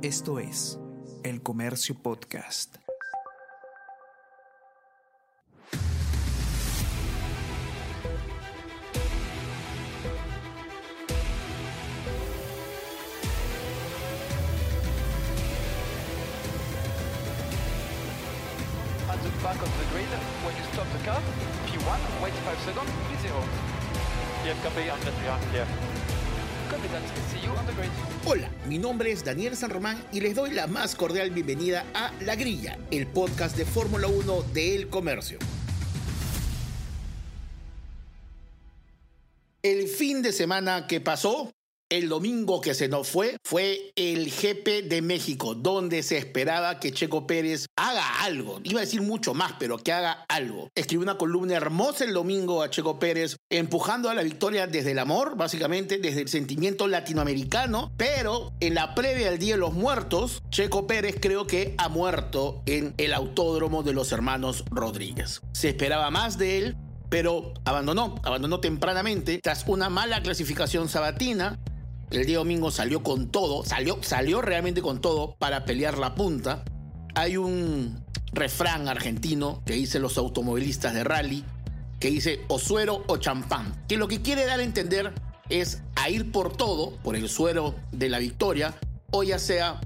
Esto es El Comercio Podcast. at the back of the grid when you stop the car. P1, wait 5 seconds, P0. Clear, copy, on clear, clear. Copy that, see you on the grid. Mi nombre es Daniel San Román y les doy la más cordial bienvenida a La Grilla, el podcast de Fórmula 1 de El Comercio. El fin de semana que pasó, el domingo que se nos fue, fue el GP de México, donde se esperaba que Checo Pérez haga algo. Iba a decir mucho más, pero que haga algo. Escribió una columna hermosa el domingo a Checo Pérez, empujando a la victoria desde el amor, básicamente desde el sentimiento latinoamericano, pero en la previa del Día de los Muertos, Checo Pérez creo que ha muerto en el autódromo de los hermanos Rodríguez. Se esperaba más de él, pero abandonó, abandonó tempranamente tras una mala clasificación sabatina. El día domingo salió con todo, salió, salió realmente con todo para pelear la punta. Hay un refrán argentino que dicen los automovilistas de rally, que dice o suero o champán, que lo que quiere dar a entender es a ir por todo, por el suero de la victoria, o ya sea,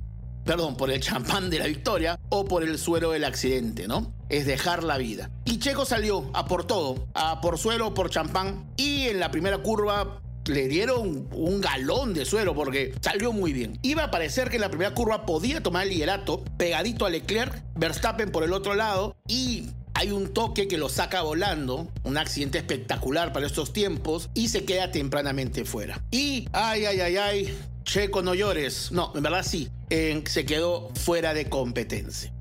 perdón, por el champán de la victoria, o por el suero del accidente, ¿no? Es dejar la vida. Y Checo salió a por todo, a por suero, por champán, y en la primera curva le dieron un galón de suero porque salió muy bien. Iba a parecer que en la primera curva podía tomar el liderato, pegadito a Leclerc, Verstappen por el otro lado y hay un toque que lo saca volando, un accidente espectacular para estos tiempos y se queda tempranamente fuera. Y ay, ay, ay, ay, Checo no llores. No, en verdad sí, se quedó fuera de competencia.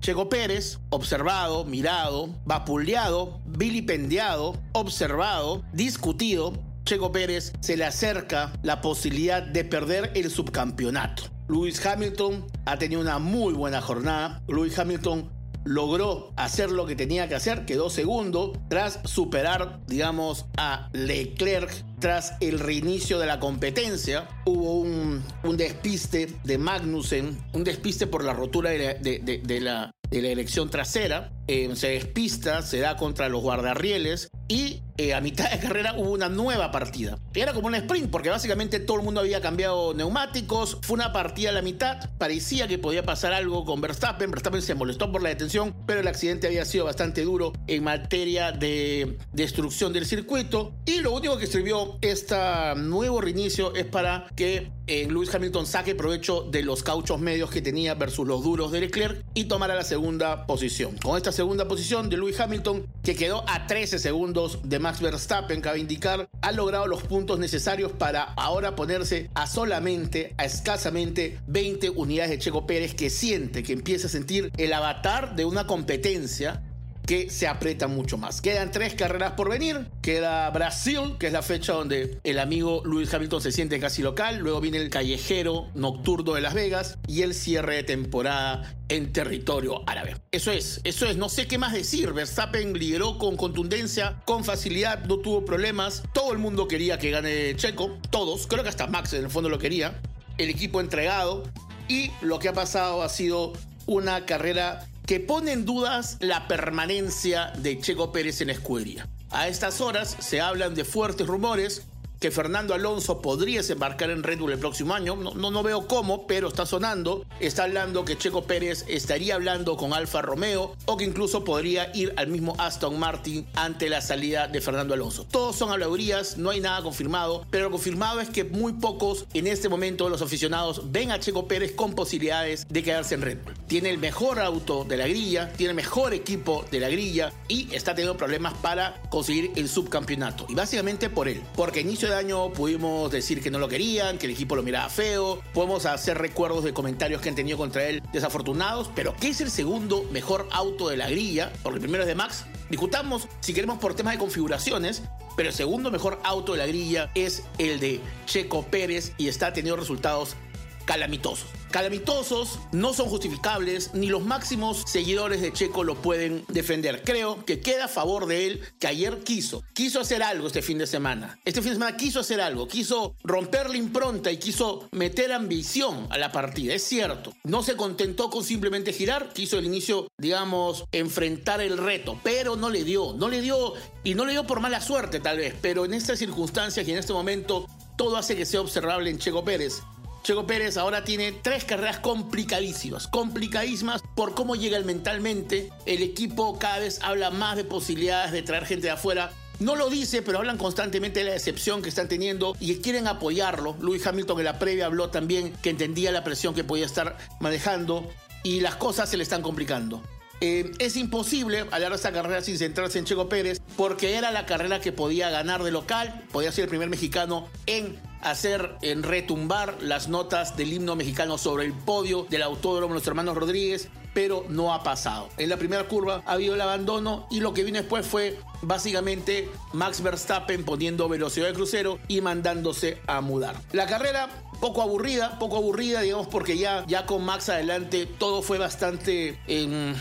Checo Pérez, observado, mirado, vapuleado, vilipendiado, observado, discutido, Checo Pérez se le acerca la posibilidad de perder el subcampeonato. Lewis Hamilton ha tenido una muy buena jornada. Lewis Hamilton logró hacer lo que tenía que hacer, quedó segundo tras superar, digamos, a Leclerc tras el reinicio de la competencia. Hubo un, despiste de Magnussen, un despiste por la rotura de la, de, elección trasera. Eh, se despista, se da contra los guardarrieles y eh, a mitad de carrera hubo una nueva partida. Era como un sprint porque básicamente todo el mundo había cambiado neumáticos. Fue una partida a la mitad. Parecía que podía pasar algo con Verstappen. Verstappen se molestó por la detención, pero el accidente había sido bastante duro en materia de destrucción del circuito. Y lo único que sirvió este nuevo reinicio es para que eh, Lewis Hamilton saque provecho de los cauchos medios que tenía versus los duros de Leclerc y tomara la segunda posición. Con esta segunda posición de Lewis Hamilton, que quedó a 13 segundos de Max Verstappen, cabe indicar, ha logrado los puntos necesarios para ahora ponerse a solamente, a escasamente 20 unidades de Checo Pérez, que siente, que empieza a sentir el avatar de una competencia que se aprieta mucho más. Quedan tres carreras por venir. Queda Brasil, que es la fecha donde el amigo Lewis Hamilton se siente casi local. Luego viene el callejero nocturno de Las Vegas y el cierre de temporada en territorio árabe. Eso es, eso es, no sé qué más decir. Verstappen lideró con contundencia, con facilidad, no tuvo problemas. Todo el mundo quería que gane Checo, todos, creo que hasta Max en el fondo lo quería. El equipo entregado y lo que ha pasado ha sido una carrera que pone en dudas la permanencia de Checo Pérez en la escudería. A estas horas se hablan de fuertes rumores que Fernando Alonso podría desembarcar en Red Bull el próximo año. No, no, veo cómo, pero está sonando. Está hablando que Checo Pérez estaría hablando con Alfa Romeo o que incluso podría ir al mismo Aston Martin ante la salida de Fernando Alonso. Todos son habladurías, no hay nada confirmado, pero lo confirmado es que muy pocos en este momento los aficionados ven a Checo Pérez con posibilidades de quedarse en Red Bull. Tiene el mejor auto de la grilla, tiene el mejor equipo de la grilla y está teniendo problemas para conseguir el subcampeonato. Y básicamente por él, porque inicio año pudimos decir que no lo querían, que el equipo lo miraba feo, podemos hacer recuerdos de comentarios que han tenido contra él desafortunados, pero ¿qué es el segundo mejor auto de la grilla? Porque el primero es de Max. Discutamos si queremos por temas de configuraciones, pero el segundo mejor auto de la grilla es el de Checo Pérez y está teniendo resultados calamitosos. Calamitosos, no son justificables, ni los máximos seguidores de Checo lo pueden defender. Creo que queda a favor de él que ayer quiso, quiso hacer algo este fin de semana. Este fin de semana quiso hacer algo, quiso romper la impronta y quiso meter ambición a la partida. Es cierto, no se contentó con simplemente girar, quiso al inicio, digamos, enfrentar el reto, pero no le dio, no le dio y no le dio por mala suerte tal vez, pero en estas circunstancias y en este momento todo hace que sea observable en Checo Pérez. Checo Pérez ahora tiene tres carreras complicadísimas, complicadísimas por cómo llega él mentalmente. El equipo cada vez habla más de posibilidades de traer gente de afuera. No lo dice, pero hablan constantemente de la decepción que están teniendo y quieren apoyarlo. Louis Hamilton en la previa habló también que entendía la presión que podía estar manejando y las cosas se le están complicando. Eh, es imposible hablar de esta carrera sin centrarse en Checo Pérez porque era la carrera que podía ganar de local, podía ser el primer mexicano en hacer en retumbar las notas del himno mexicano sobre el podio del autódromo Los Hermanos Rodríguez, pero no ha pasado. En la primera curva ha habido el abandono y lo que vino después fue básicamente Max Verstappen poniendo velocidad de crucero y mandándose a mudar. La carrera poco aburrida, poco aburrida, digamos, porque ya, ya con Max adelante todo fue bastante, em,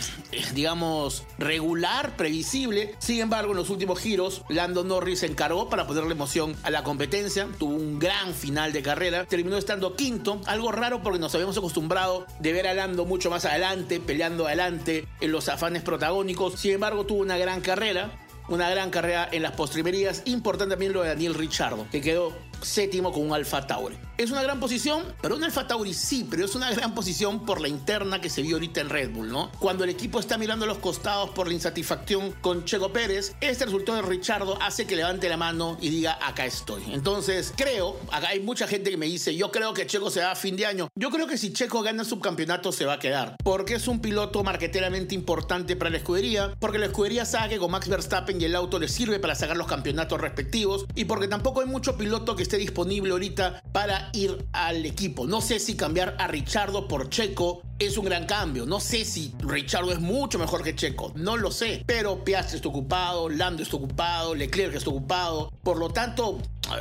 digamos, regular, previsible. Sin embargo, en los últimos giros, Lando Norris se encargó para ponerle emoción a la competencia. Tuvo un gran final de carrera. Terminó estando quinto, algo raro porque nos habíamos acostumbrado de ver a Lando mucho más adelante, peleando adelante en los afanes protagónicos. Sin embargo, tuvo una gran carrera una gran carrera en las postrimerías. Importante también lo de Daniel Richardo, que quedó séptimo con un Alfa Tauri. Es una gran posición, pero un Alfa Tauri sí, pero es una gran posición por la interna que se vio ahorita en Red Bull, ¿no? Cuando el equipo está mirando a los costados por la insatisfacción con Checo Pérez, este resultado de Richardo hace que levante la mano y diga, acá estoy. Entonces, creo, acá hay mucha gente que me dice, yo creo que Checo se va a fin de año. Yo creo que si Checo gana el subcampeonato se va a quedar, porque es un piloto marqueteramente importante para la escudería, porque la escudería sabe que con Max Verstappen y el auto le sirve para sacar los campeonatos respectivos, y porque tampoco hay mucho piloto que esté disponible ahorita para ir al equipo. No sé si cambiar a Richardo por Checo es un gran cambio. No sé si Richardo es mucho mejor que Checo. No lo sé. Pero Piastri está ocupado, Lando está ocupado, Leclerc está ocupado. Por lo tanto,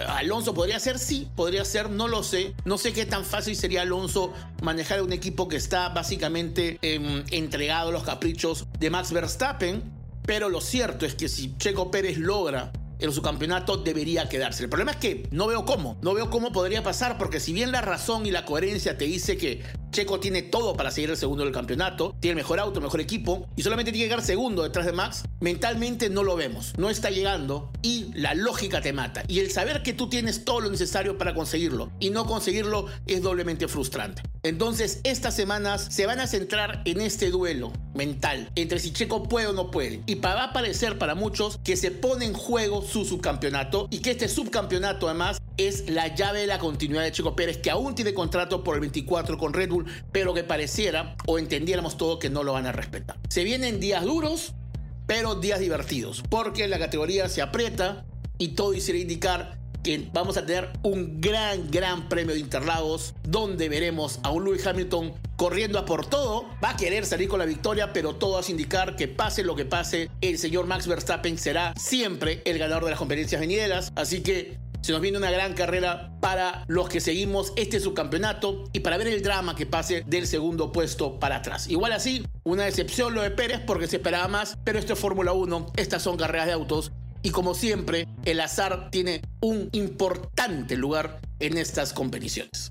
Alonso podría ser, sí, podría ser, no lo sé. No sé qué tan fácil sería Alonso manejar un equipo que está básicamente em, entregado a los caprichos de Max Verstappen. Pero lo cierto es que si Checo Pérez logra en su campeonato debería quedarse. El problema es que no veo cómo, no veo cómo podría pasar, porque si bien la razón y la coherencia te dice que Checo tiene todo para seguir el segundo del campeonato, tiene el mejor auto, el mejor equipo, y solamente tiene que llegar segundo detrás de Max, mentalmente no lo vemos, no está llegando y la lógica te mata. Y el saber que tú tienes todo lo necesario para conseguirlo y no conseguirlo es doblemente frustrante. Entonces, estas semanas se van a centrar en este duelo mental entre si Checo puede o no puede. Y va a parecer para muchos que se pone en juego su subcampeonato y que este subcampeonato además es la llave de la continuidad de Checo Pérez, que aún tiene contrato por el 24 con Red Bull, pero que pareciera o entendiéramos todo que no lo van a respetar. Se vienen días duros, pero días divertidos, porque la categoría se aprieta y todo hiciera indicar que vamos a tener un gran, gran premio de Interlagos, donde veremos a un Lewis Hamilton corriendo a por todo, va a querer salir con la victoria, pero todo hace indicar que pase lo que pase, el señor Max Verstappen será siempre el ganador de las competencias venideras, así que se nos viene una gran carrera para los que seguimos este subcampeonato y para ver el drama que pase del segundo puesto para atrás. Igual así, una decepción lo de Pérez porque se esperaba más, pero esto es Fórmula 1, estas son carreras de autos y como siempre, el azar tiene un importante lugar en estas competiciones.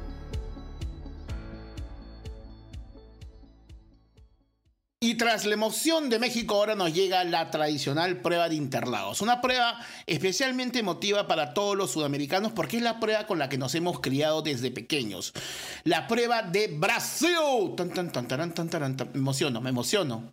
Y tras la emoción de México, ahora nos llega la tradicional prueba de Interlagos. Una prueba especialmente emotiva para todos los sudamericanos porque es la prueba con la que nos hemos criado desde pequeños. La prueba de Brasil. Tan, tan, tan, tan, tan, tan. Me emociono, me emociono.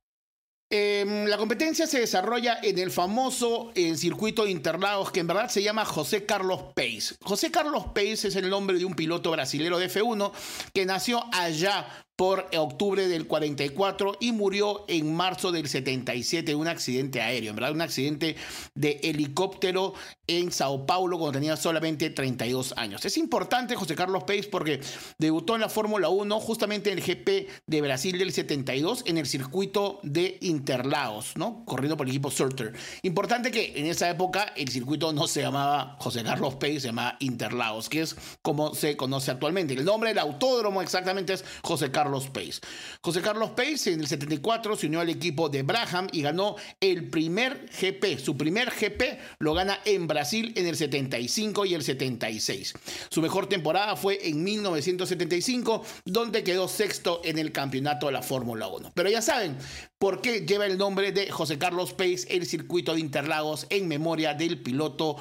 Em, la competencia se desarrolla en el famoso circuito de Interlagos que en verdad se llama José Carlos Pace. José Carlos Pace es el nombre de un piloto brasilero de F1 que nació allá por octubre del 44 y murió en marzo del 77 en un accidente aéreo, en verdad, un accidente de helicóptero en Sao Paulo cuando tenía solamente 32 años. Es importante José Carlos Pace porque debutó en la Fórmula 1 justamente en el GP de Brasil del 72 en el circuito de Interlagos, ¿no? Corriendo por el equipo Surter. Importante que en esa época el circuito no se llamaba José Carlos Pace, se llamaba Interlagos, que es como se conoce actualmente. El nombre del autódromo exactamente es José Carlos Carlos Pace. José Carlos Pace en el 74 se unió al equipo de Braham y ganó el primer GP. Su primer GP lo gana en Brasil en el 75 y el 76. Su mejor temporada fue en 1975, donde quedó sexto en el campeonato de la Fórmula 1. Pero ya saben, ¿por qué lleva el nombre de José Carlos Pace el circuito de Interlagos en memoria del piloto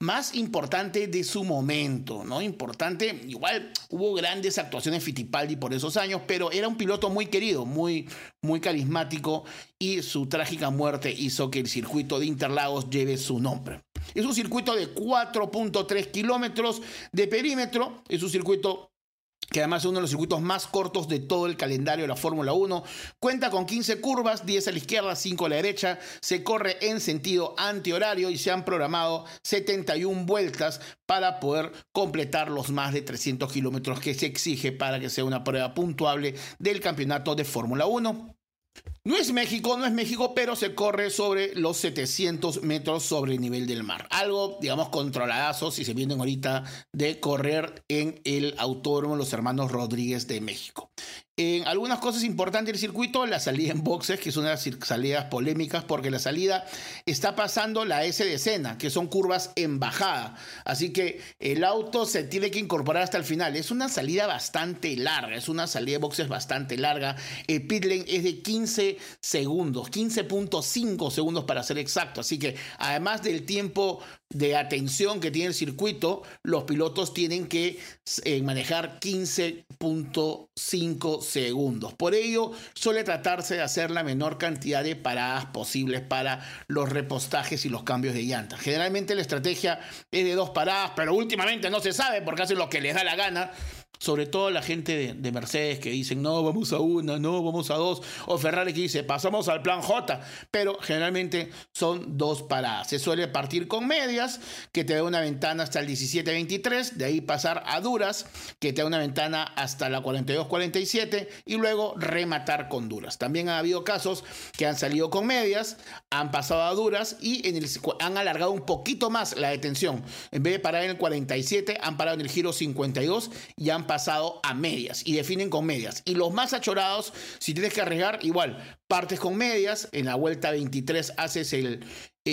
más importante de su momento, ¿no? Importante, igual hubo grandes actuaciones Fittipaldi por esos años, pero era un piloto muy querido, muy, muy carismático y su trágica muerte hizo que el circuito de Interlagos lleve su nombre. Es un circuito de 4.3 kilómetros de perímetro, es un circuito que además es uno de los circuitos más cortos de todo el calendario de la Fórmula 1. Cuenta con 15 curvas, 10 a la izquierda, 5 a la derecha. Se corre en sentido antihorario y se han programado 71 vueltas para poder completar los más de 300 kilómetros que se exige para que sea una prueba puntuable del campeonato de Fórmula 1. No es México, no es México, pero se corre sobre los 700 metros sobre el nivel del mar. Algo, digamos, controladazo si se vienen ahorita de correr en el autódromo Los Hermanos Rodríguez de México. En algunas cosas importantes del circuito, la salida en boxes, que es una de las salidas polémicas, porque la salida está pasando la S de escena, que son curvas en bajada. Así que el auto se tiene que incorporar hasta el final. Es una salida bastante larga, es una salida de boxes bastante larga. El pit lane es de 15 segundos, 15.5 segundos para ser exacto. Así que además del tiempo de atención que tiene el circuito, los pilotos tienen que eh, manejar 15.5 segundos. Por ello, suele tratarse de hacer la menor cantidad de paradas posibles para los repostajes y los cambios de llanta. Generalmente la estrategia es de dos paradas, pero últimamente no se sabe porque hacen lo que les da la gana sobre todo la gente de, Mercedes que dicen, no, vamos a una, no, vamos a dos, o Ferrari que dice, pasamos al plan J, pero generalmente son dos paradas. Se suele partir con medias, que te da una ventana hasta el 17-23, de ahí pasar a duras, que te da una ventana hasta la 42-47, y luego rematar con duras. También ha habido casos que han salido con medias, han pasado a duras y han alargado un poquito más la detención. En vez de parar en el 47, han parado en el giro 52 y han pasado a medias y definen con medias. Y los más achorados, si tienes que arriesgar, igual, partes con medias, en la vuelta 23 haces el,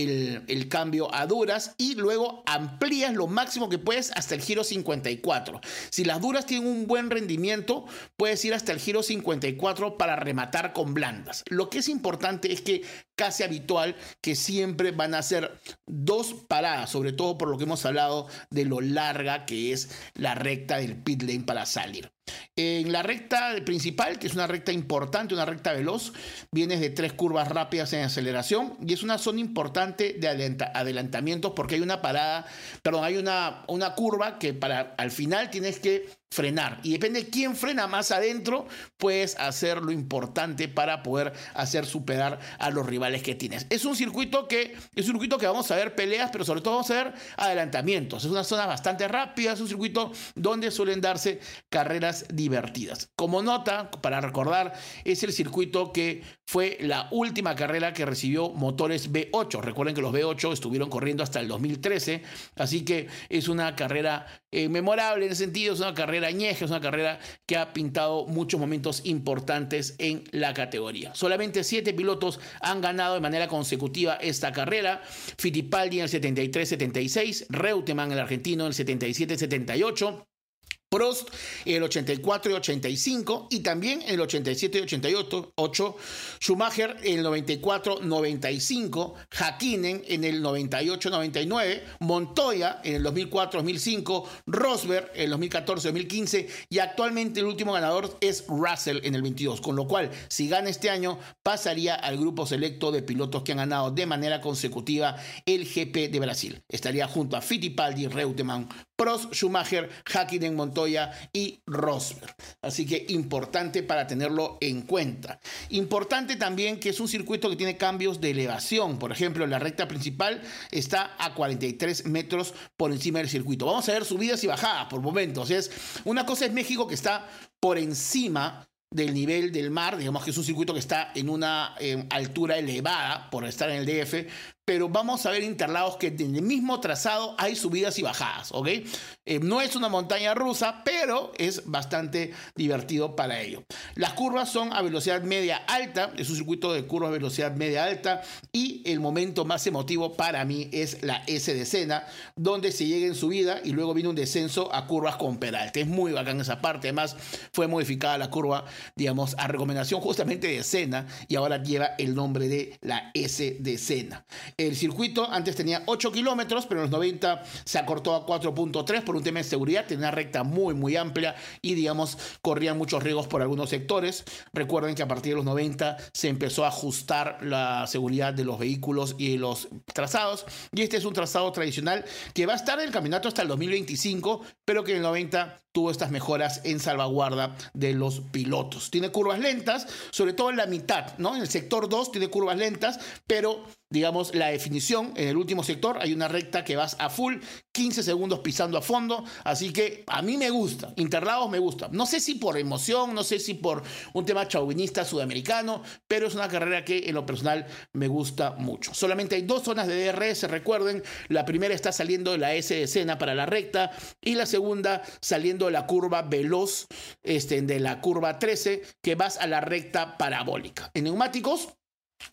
el, cambio a duras y luego amplías lo máximo que puedes hasta el giro 54. Si las duras tienen un buen rendimiento, puedes ir hasta el giro 54 para rematar con blandas. Lo que es importante es que casi habitual que siempre van a ser dos paradas, sobre todo por lo que hemos hablado de lo larga que es la recta del pit lane para salir. En la recta principal, que es una recta importante, una recta veloz, vienes de tres curvas rápidas en aceleración y es una zona importante de adelantamientos porque hay una parada, perdón, hay una, una curva que para al final tienes que frenar. Y depende de quién frena más adentro, puedes hacer lo importante para poder hacer superar a los rivales que tienes. Es un circuito que es un circuito que vamos a ver peleas, pero sobre todo vamos a ver adelantamientos. Es una zona bastante rápida, es un circuito donde suelen darse carreras divertidas. Como nota, para recordar, es el circuito que fue la última carrera que recibió motores V8. Recuerden que los V8 estuvieron corriendo hasta el 2013, así que es una carrera eh, memorable en ese sentido, es una carrera añeja, es una carrera que ha pintado muchos momentos importantes en la categoría. Solamente siete pilotos han ganado de manera consecutiva esta carrera. Fittipaldi en el 73-76, Reutemann el argentino en el 77-78. Prost en el 84 y 85 y también el 87 y 88, Schumacher en el 94, 95, Hakkinen en el 98, 99, Montoya en el 2004, 2005, Rosberg en el 2014, 2015 y actualmente el último ganador es Russell en el 22, con lo cual si gana este año pasaría al grupo selecto de pilotos que han ganado de manera consecutiva el GP de Brasil. Estaría junto a Fittipaldi, Reutemann, Prost, Schumacher, Hakkinen, Montoya y Rosberg. Así que importante para tenerlo en cuenta. Importante también que es un circuito que tiene cambios de elevación. Por ejemplo, la recta principal está a 43 metros por encima del circuito. Vamos a ver subidas y bajadas por momentos. Es, una cosa es México que está por encima del nivel del mar, digamos que es un circuito que está en una eh, altura elevada por estar en el DF, pero vamos a ver Interlagos que en el mismo trazado hay subidas y bajadas, ¿ok? Eh, no es una montaña rusa, pero es bastante divertido para ello. Las curvas son a velocidad media alta, es un circuito de curvas a velocidad media alta y el momento más emotivo para mí es la S de Sena, donde se llega en subida y luego viene un descenso a curvas con peralte. Es muy bacán esa parte, además fue modificada la curva, digamos, a recomendación justamente de Sena y ahora lleva el nombre de la S de Sena. El circuito antes tenía 8 kilómetros, pero en los 90 se acortó a 4.3 por un tema de seguridad. Tenía una recta muy, muy amplia y, digamos, corrían muchos riesgos por algunos sectores. Recuerden que a partir de los 90 se empezó a ajustar la seguridad de los vehículos y los trazados. Y este es un trazado tradicional que va a estar en el campeonato hasta el 2025, pero que en el 90 tuvo estas mejoras en salvaguarda de los pilotos. Tiene curvas lentas, sobre todo en la mitad, ¿no? En el sector 2 tiene curvas lentas, pero digamos, la definición en el último sector, hay una recta que vas a full, 15 segundos pisando a fondo, así que a mí me gusta, Interlagos me gusta. No sé si por emoción, no sé si por un tema chauvinista sudamericano, pero es una carrera que en lo personal me gusta mucho. Solamente hay dos zonas de DRS, recuerden, la primera está saliendo de la S de escena para la recta y la segunda saliendo de la curva veloz, este, de la curva 13, que vas a la recta parabólica. En neumáticos,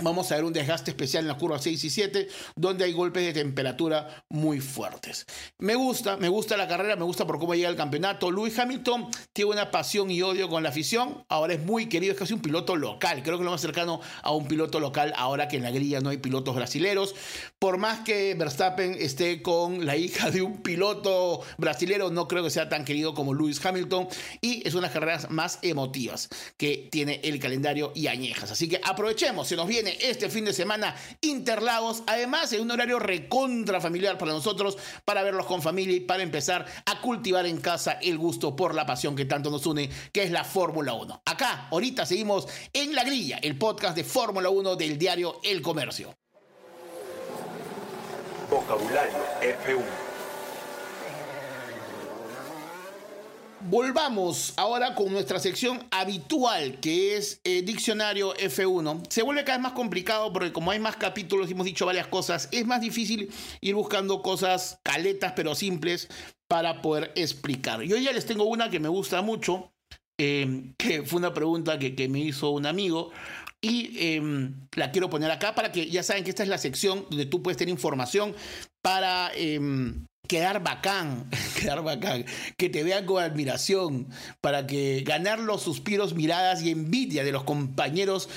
Vamos a ver un desgaste especial en la curva 6 y 7, donde hay golpes de temperatura muy fuertes. Me gusta, me gusta la carrera, me gusta por cómo llega el campeonato. Lewis Hamilton tiene una pasión y odio con la afición. Ahora es muy querido, es casi un piloto local. Creo que lo más cercano a un piloto local ahora que en la grilla no hay pilotos brasileros. Por más que Verstappen esté con la hija de un piloto brasilero, no creo que sea tan querido como Lewis Hamilton. Y es una de las carreras más emotivas que tiene el calendario y añejas. Así que aprovechemos, se nos viene este fin de semana Interlagos, además en un horario recontra familiar para nosotros, para verlos con familia y para empezar a cultivar en casa el gusto por la pasión que tanto nos une, que es la Fórmula 1. Acá, ahorita seguimos en La Grilla, el podcast de Fórmula 1 del diario El Comercio. Vocabulario F1 Volvamos ahora con nuestra sección habitual, que es eh, Diccionario F1. Se vuelve cada vez más complicado porque como hay más capítulos, hemos dicho varias cosas, es más difícil ir buscando cosas caletas pero simples para poder explicar. Yo ya les tengo una que me gusta mucho, em, que fue una pregunta que, que, me hizo un amigo y em, la quiero poner acá para que ya saben que esta es la sección donde tú puedes tener información para em, quedar bacán, quedar bacán, que te vean con admiración, para que ganar los suspiros, miradas y envidia de los compañeros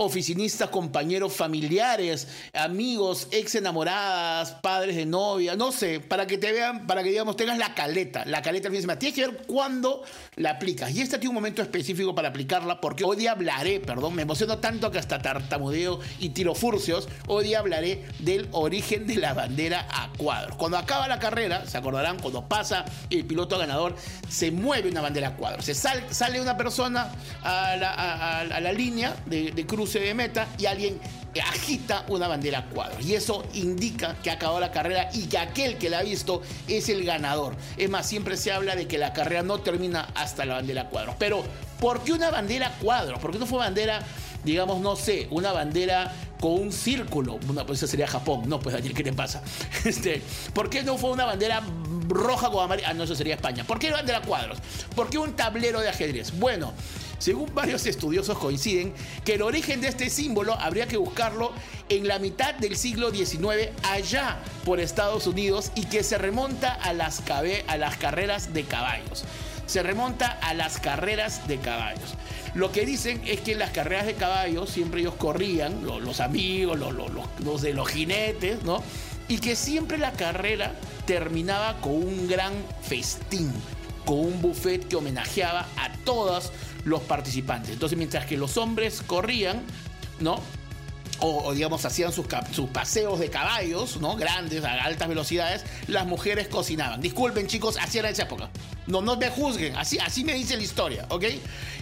oficinistas, compañeros familiares, amigos, ex enamoradas, padres de novia, no sé, para que te vean, para que digamos tengas la caleta, la caleta al fin de. Tienes que ver cuándo la aplicas. Y este tiene un momento específico para aplicarla, porque hoy día hablaré, perdón, me emociono tanto que hasta tartamudeo y tiro furcios, hoy día hablaré del origen de la bandera a cuadros. Cuando acaba la carrera, se acordarán, cuando pasa el piloto ganador, se mueve una bandera a cuadros. Se sale una persona a la, línea de, de cruz de meta y alguien agita una bandera a cuadros. Y eso indica que ha acabado la carrera y que aquel que la ha visto es el ganador. Es más, siempre se habla de que la carrera no termina hasta la bandera a cuadros. Pero, ¿por qué una bandera a cuadros? ¿Por qué no fue bandera, digamos, no sé, una bandera con un círculo? Una, pues eso sería Japón. No, pues Daniel, ¿qué te pasa? Este, ¿Por qué no fue una bandera roja con amarilla? Ah, no, eso sería España. ¿Por qué bandera cuadros? ¿Por qué un tablero de ajedrez? Bueno, según varios estudiosos coinciden que el origen de este símbolo habría que buscarlo en la mitad del siglo XIX allá por Estados Unidos y que se remonta a las, a las carreras de caballos. se remonta a las carreras de caballos. Lo que dicen es que en las carreras de caballos siempre ellos corrían, los, amigos, los, los de los jinetes, ¿no? Y que siempre la carrera terminaba con un gran festín, con un buffet que homenajeaba a todos los participantes. Entonces, mientras que los hombres corrían, ¿no? o, digamos hacían sus, paseos de caballos, ¿no? Grandes, a altas velocidades, las mujeres cocinaban. Disculpen chicos, así era esa época. No, no me juzguen, así, así me dice la historia, ¿ok?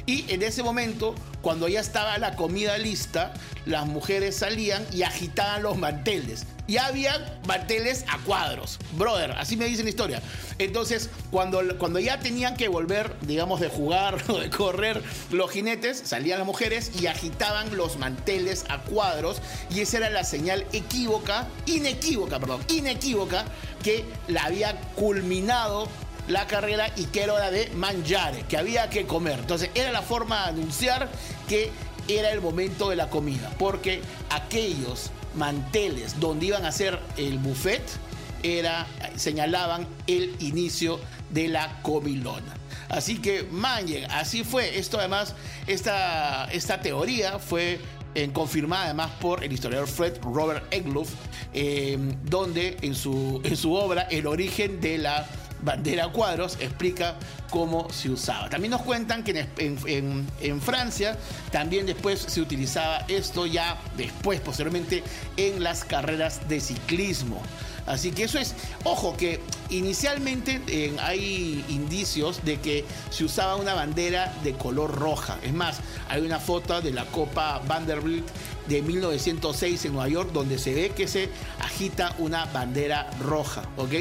Y en ese momento, cuando ya estaba la comida lista, las mujeres salían y agitaban los manteles y había manteles a cuadros. Brother, así me dice la historia. Entonces, cuando, cuando ya tenían que volver, digamos, de jugar o de correr los jinetes, salían las mujeres y agitaban los manteles a cuadros. Y esa era la señal equívoca, inequívoca, perdón, inequívoca, que la había culminado la carrera y que era hora de mangiare, que había que comer. Entonces, era la forma de anunciar que era el momento de la comida, porque aquellos manteles donde iban a hacer el buffet era, señalaban el inicio de la comilona. Así que Manje, así fue. Esto además, esta, esta teoría fue eh, confirmada además por el historiador Fred Robert Egloff, eh, donde en su, en su obra El origen de la bandera cuadros explica cómo se usaba. También nos cuentan que en, Francia también después se utilizaba esto ya después, posteriormente, en las carreras de ciclismo. Así que eso es, ojo, que inicialmente eh, hay indicios de que se usaba una bandera de color roja. Es más, hay una foto de la Copa Vanderbilt de 1906 en Nueva York donde se ve que se agita una bandera roja, ¿ok?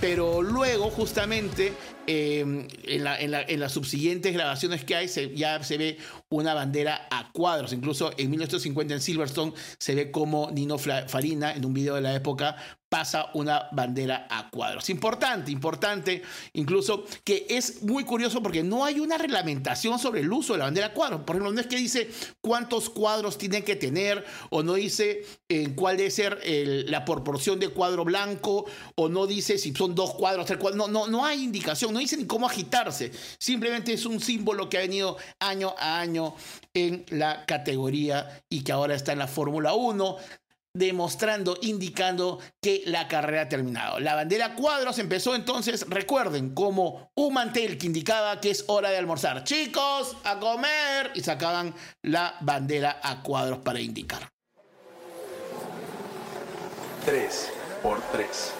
Pero luego justamente em, en, las subsiguientes grabaciones que hay ya se ve una bandera a cuadros. Incluso en 1950 en Silverstone se ve como Nino Farina en un video de la época pasa una bandera a cuadros. Importante, importante, incluso que es muy curioso porque no hay una reglamentación sobre el uso de la bandera a cuadros. Por ejemplo, no es que dice cuántos cuadros tienen que tener o no dice en cuál debe ser la proporción de cuadro blanco o no dice si son dos cuadros, tres cuadros. No, no, no hay indicación, no dice ni cómo agitarse. Simplemente es un símbolo que ha venido año a año en la categoría y que ahora está en la Fórmula 1 demostrando, indicando que la carrera ha terminado. La bandera cuadros empezó entonces, recuerden, como un mantel que indicaba que es hora de almorzar. Chicos, a comer. Y sacaban la bandera a cuadros para indicar. 3 por 3.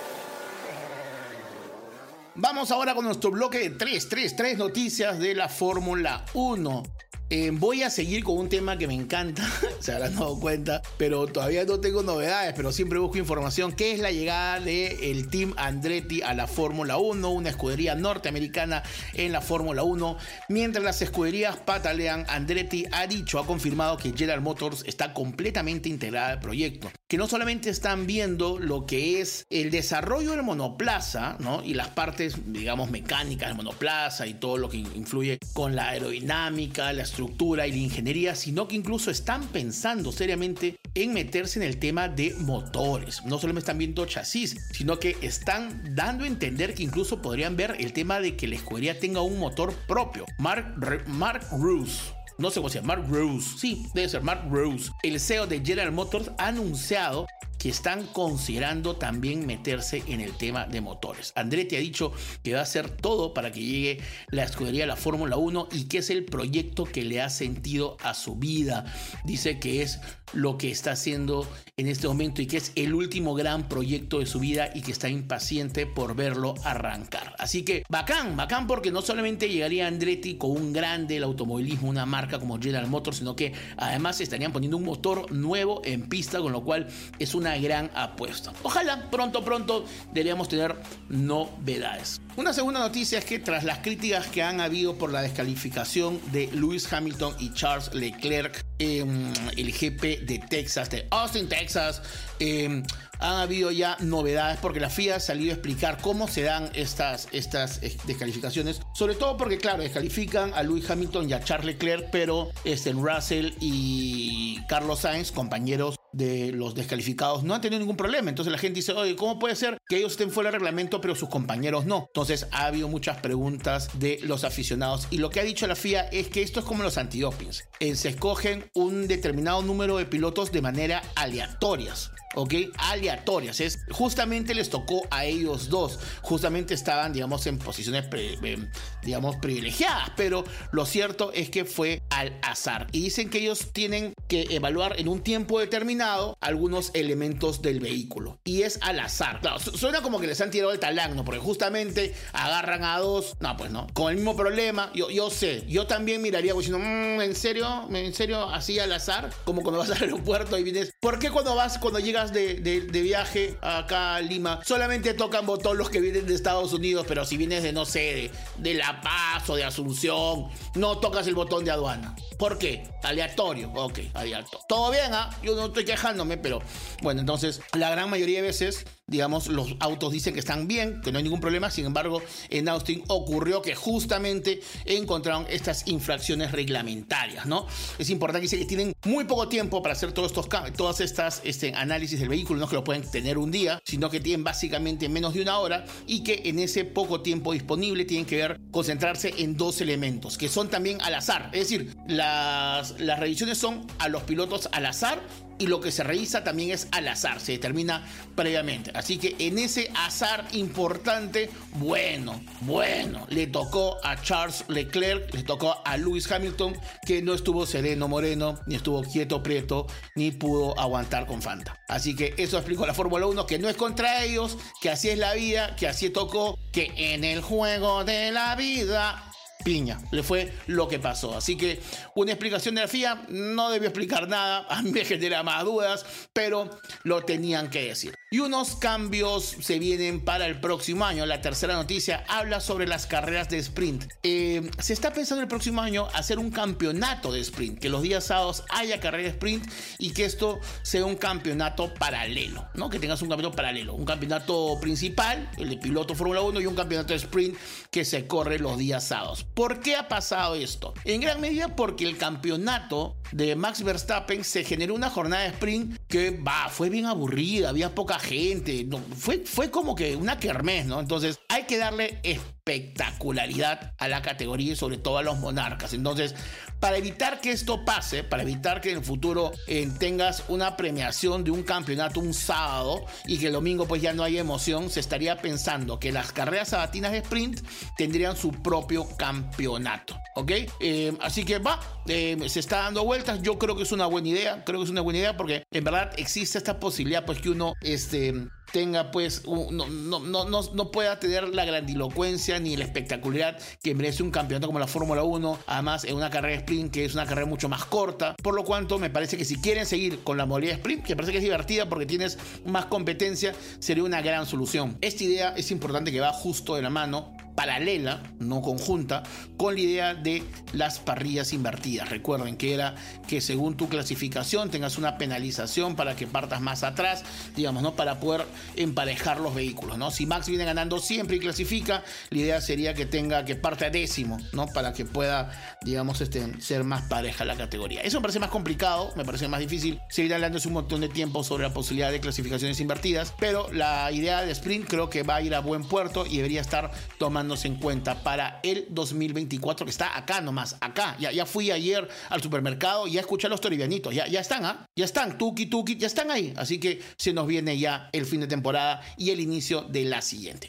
Vamos ahora con nuestro bloque de 3, 3, 3 noticias de la Fórmula 1. Eh, voy a seguir con un tema que me encanta, se habrán dado cuenta, pero todavía no tengo novedades, pero siempre busco información, que es la llegada del Team Andretti a la Fórmula 1, una escudería norteamericana en la Fórmula 1. Mientras las escuderías patalean, Andretti ha dicho, ha confirmado que General Motors está completamente integrada al proyecto, que no solamente están viendo lo que es el desarrollo del monoplaza, ¿no? Y las partes, digamos, mecánicas del monoplaza y todo lo que influye con la aerodinámica, la y la ingeniería, sino que incluso están pensando seriamente en meterse en el tema de motores. No solamente están viendo chasis, sino que están dando a entender que incluso podrían ver el tema de que la escudería tenga un motor propio. Mark, Mark Roos no sé cómo se llama, Mark Rose, sí, debe ser Mark Rose, el CEO de General Motors, ha anunciado que están considerando también meterse en el tema de motores. Andretti ha dicho que va a hacer todo para que llegue la escudería a la Fórmula 1 y que es el proyecto que le ha sentido a su vida. Dice que es lo que está haciendo en este momento y que es el último gran proyecto de su vida y que está impaciente por verlo arrancar. Así que bacán, bacán porque no solamente llegaría Andretti con un grande del automovilismo, una marca como General Motors, sino que además estarían poniendo un motor nuevo en pista, con lo cual es una gran apuesta. Ojalá pronto, pronto deberíamos tener novedades. Una segunda noticia es que tras las críticas que han habido por la descalificación de Lewis Hamilton y Charles Leclerc en el GP de Texas, de Austin, Texas, em, han habido ya novedades porque la FIA ha salido a explicar cómo se dan estas, estas eh, descalificaciones. Sobre todo porque, claro, descalifican a Lewis Hamilton y a Charles Leclerc, pero este, Russell y Carlos Sainz, compañeros de los descalificados no han tenido ningún problema. Entonces la gente dice, oye, ¿cómo puede ser que ellos estén fuera del reglamento pero sus compañeros no? Entonces ha habido muchas preguntas de los aficionados y lo que ha dicho la FIA es que esto es como los antidopings. Se escogen un determinado número de pilotos de manera aleatorias. ¿ok? Aleatorias. Es, justamente les tocó a ellos dos. Justamente estaban, digamos, en posiciones, eh, digamos, privilegiadas. Pero lo cierto es que fue al azar. Y dicen que ellos tienen que evaluar en un tiempo determinado algunos elementos del vehículo. Y es al azar. Claro, suena como que les han tirado el talán, Porque justamente agarran a dos. No, pues no. Con el mismo problema. Yo, yo sé. Yo también miraría diciendo, mmm, ¿en serio? ¿En serio? Así al azar. Como cuando vas al aeropuerto y vienes. ¿Por qué cuando vas, cuando llegas de, viaje acá a Lima, solamente tocan botón los que vienen de Estados Unidos, pero si vienes de, no sé, de, La Paz o de Asunción, no tocas el botón de aduana. ¿Por qué? Aleatorio. Ok, aleatorio. Todo bien, ¿ah? Yo no estoy quejándome, pero bueno, entonces la gran mayoría de veces digamos, los autos dicen que están bien, que no hay ningún problema, sin embargo, en Austin ocurrió que justamente encontraron estas infracciones reglamentarias, ¿no? Es importante que, que tienen muy poco tiempo para hacer todos estos todas estas este, análisis del vehículo, no que lo pueden tener un día, sino que tienen básicamente menos de una hora y que en ese poco tiempo disponible tienen que ver, concentrarse en dos elementos, que son también al azar, es decir, las, las revisiones son a los pilotos al azar y lo que se revisa también es al azar, se determina previamente. Así que en ese azar importante, bueno, bueno, le tocó a Charles Leclerc, le tocó a Lewis Hamilton, que no estuvo sereno moreno, ni estuvo quieto prieto, ni pudo aguantar con Fanta. Así que eso explicó la Fórmula 1, que no es contra ellos, que así es la vida, que así tocó, que en el juego de la vida piña. Le fue lo que pasó. Así que una explicación de la FIA no debió explicar nada. A mí me genera más dudas, pero lo tenían que decir. Y unos cambios se vienen para el próximo año. La tercera noticia habla sobre las carreras de sprint. Eh, se está pensando el próximo año hacer un campeonato de sprint, que los días sábados haya carrera de sprint y que esto sea un campeonato paralelo, ¿no? Que tengas un campeonato paralelo, un campeonato principal, el de piloto Fórmula 1 y un campeonato de sprint que se corre los días sábados. ¿Por qué ha pasado esto? En gran medida porque el campeonato de Max Verstappen se generó una jornada de sprint que va, fue bien aburrida, había poca gente, fue, fue como que una kermés, ¿no? Entonces hay que darle espectacularidad a la categoría y sobre todo a los monarcas. Entonces, para evitar que esto pase, para evitar que en el futuro eh, tengas una premiación de un campeonato un sábado y que el domingo pues ya no haya emoción, se estaría pensando que las carreras sabatinas de sprint tendrían su propio campeonato. ¿Ok? Eh, así que va, eh, se está dando vueltas. Yo creo que es una buena idea. Creo que es una buena idea porque en verdad existe esta posibilidad pues que uno este, tenga pues no, no, no, no, pueda tener la grandilocuencia ni la espectacularidad que merece un campeonato como la Fórmula 1, además en una carrera de sprint que es una carrera mucho más corta, por lo cuanto me parece que si quieren seguir con la modalidad sprint, que parece que es divertida porque tienes más competencia, sería una gran solución. Esta idea es importante que va justo de la mano paralela, no conjunta, con la idea de las parrillas invertidas. Recuerden que era que según tu clasificación tengas una penalización para que partas más atrás, digamos, ¿no? Para poder emparejar los vehículos, ¿no? Si Max viene ganando siempre y clasifica, la idea sería que tenga que parte a décimo, ¿no? Para que pueda, digamos, este, ser más pareja la categoría. Eso me parece más complicado, me parece más difícil seguir hablando un montón de tiempo sobre la posibilidad de clasificaciones invertidas, pero la idea de sprint creo que va a ir a buen puerto y debería estar tomando en cuenta para el 2024 que está acá nomás, acá. Ya, ya fui ayer al supermercado ya escuché a los toribianitos, ya, ya están, ¿ah? Ya están, tuki tuki, ya están ahí. Así que se nos viene ya el fin de temporada y el inicio de la siguiente.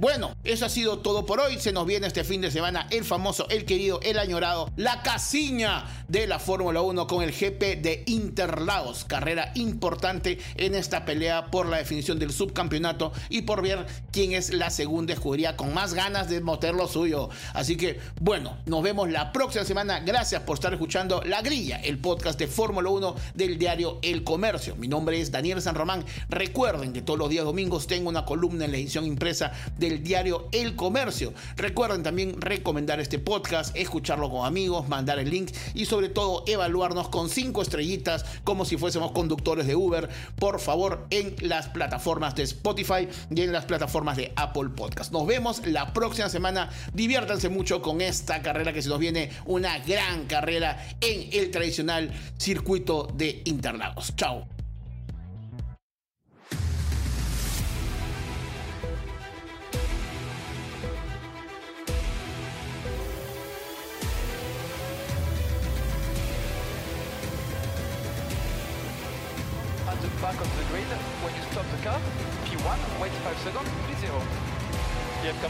Bueno, eso ha sido todo por hoy. Se nos viene este fin de semana el famoso, el querido, el añorado, la casiña de la Fórmula 1 con el GP de Interlagos. Carrera importante en esta pelea por la definición del subcampeonato y por ver quién es la segunda escudería con más ganas de mover lo suyo. Así que, bueno, nos vemos la próxima semana. Gracias por estar escuchando La Grilla, el podcast de Fórmula 1 del diario El Comercio. Mi nombre es Daniel San Román. Recuerden que todos los días domingos tengo una columna en la edición impresa de del diario El Comercio. Recuerden también recomendar este podcast, escucharlo con amigos, mandar el link y sobre todo evaluarnos con cinco estrellitas como si fuésemos conductores de Uber, por favor, en las plataformas de Spotify y en las plataformas de Apple Podcast. Nos vemos la próxima semana. Diviértanse mucho con esta carrera que se nos viene una gran carrera en el tradicional circuito de Interlagos. Chao.